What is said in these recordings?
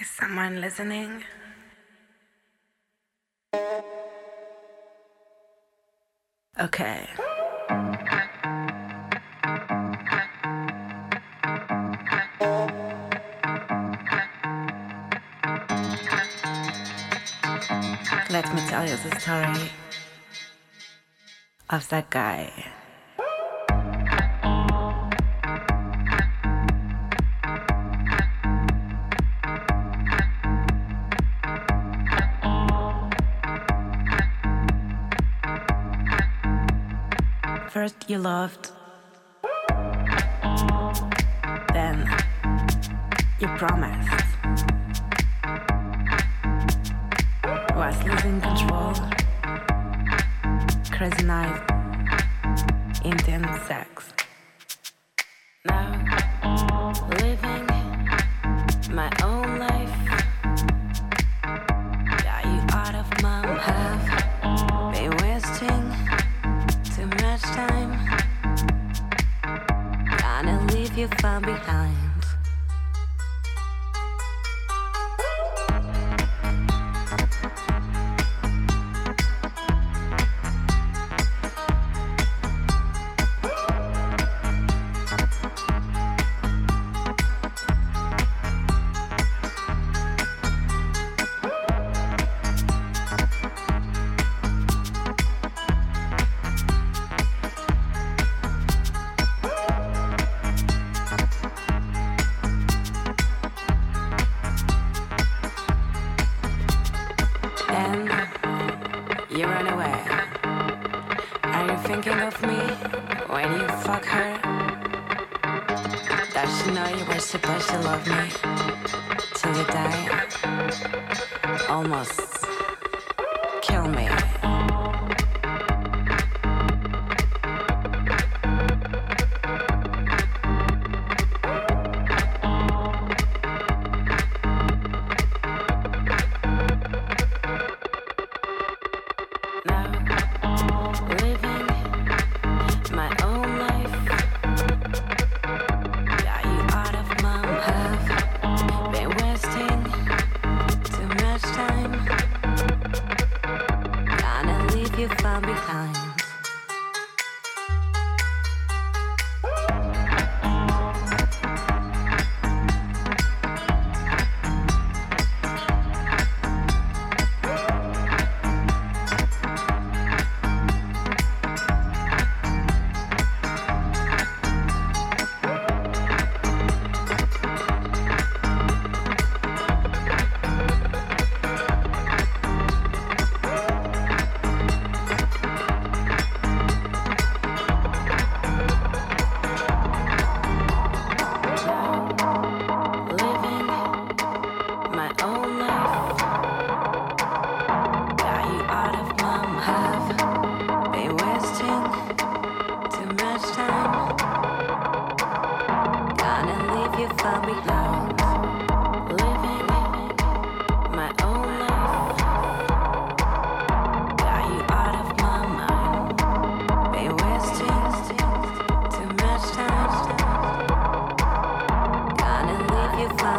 Is someone listening? Okay. Let me tell you the story of that guy. First you loved, then you promised. Was losing control, crazy night, intense sex. Thinking of me when you fuck her? Does she know you were supposed to love me till you die? Almost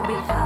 behind.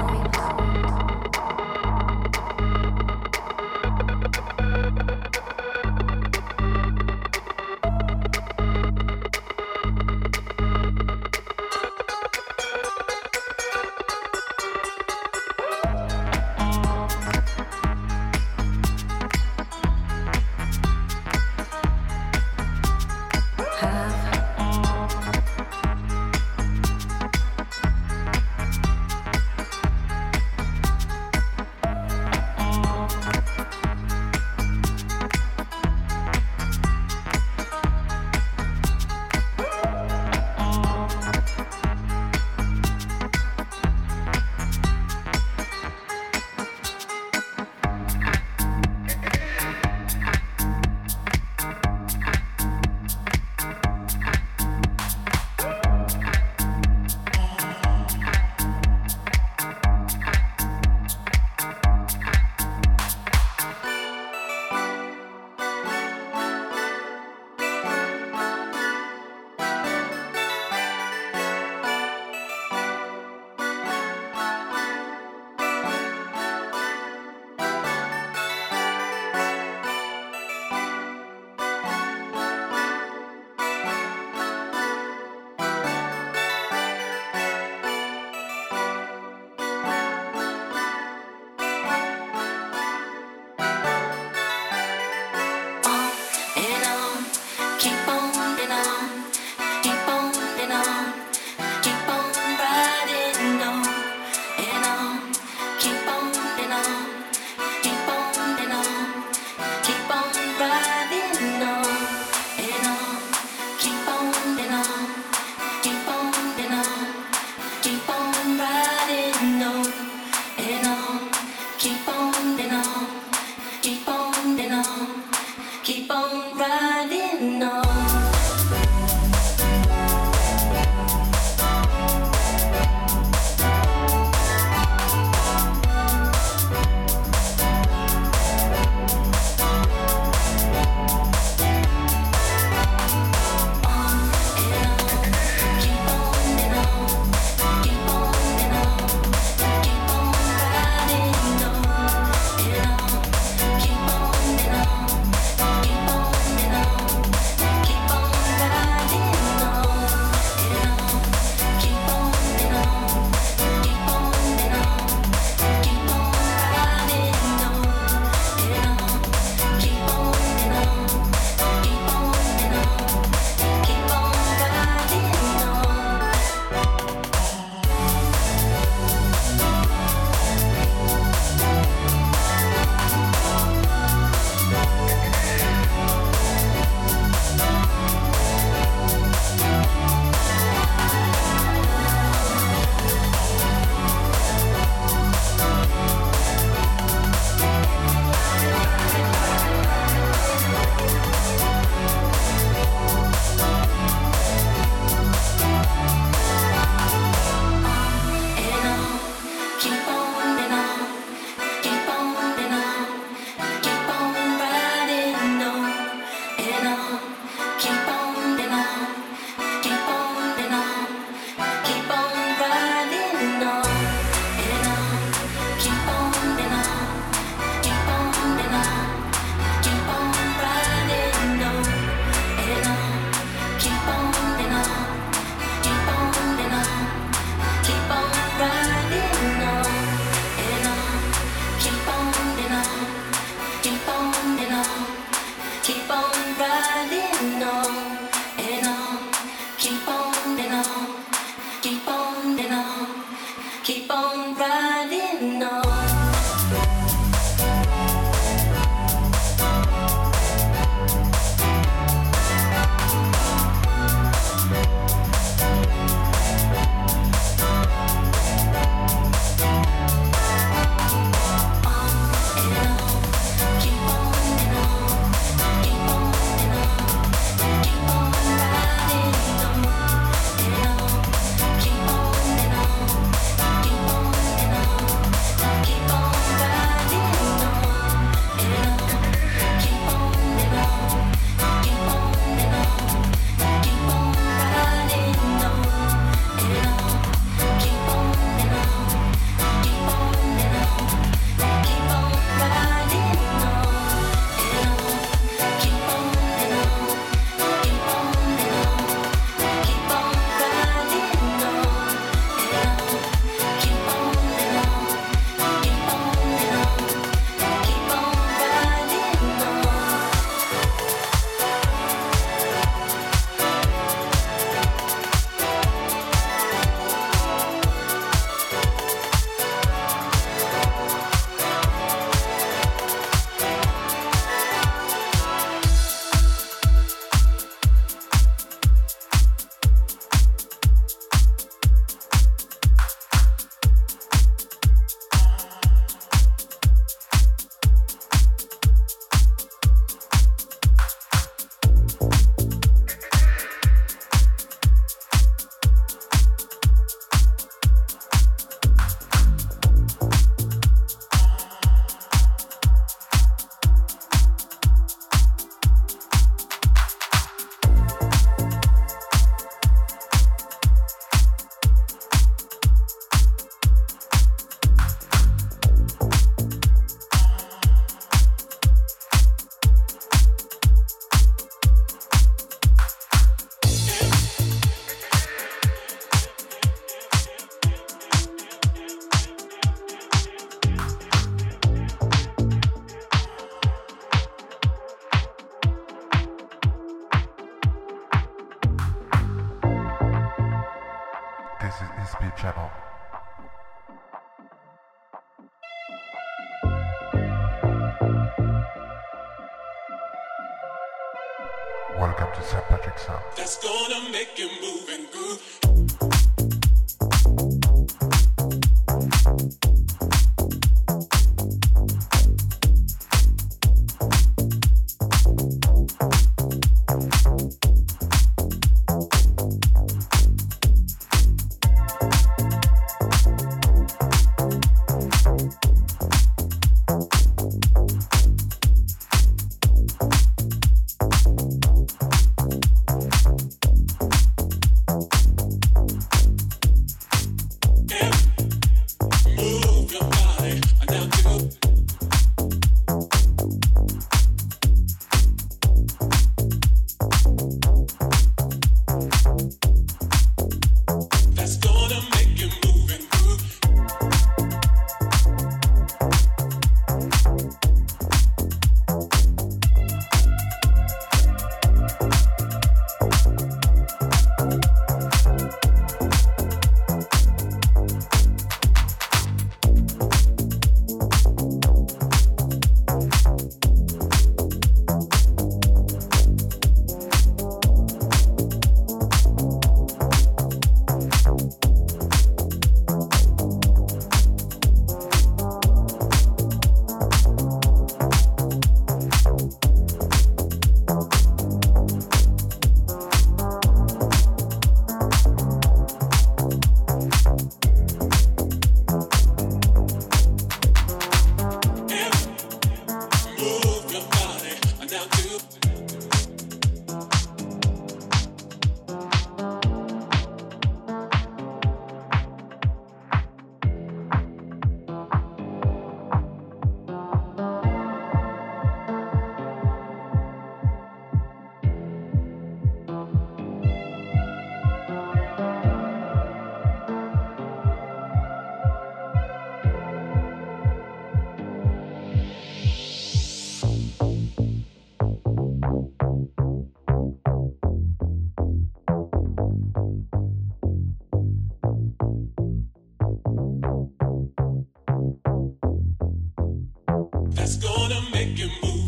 That's gonna make you move.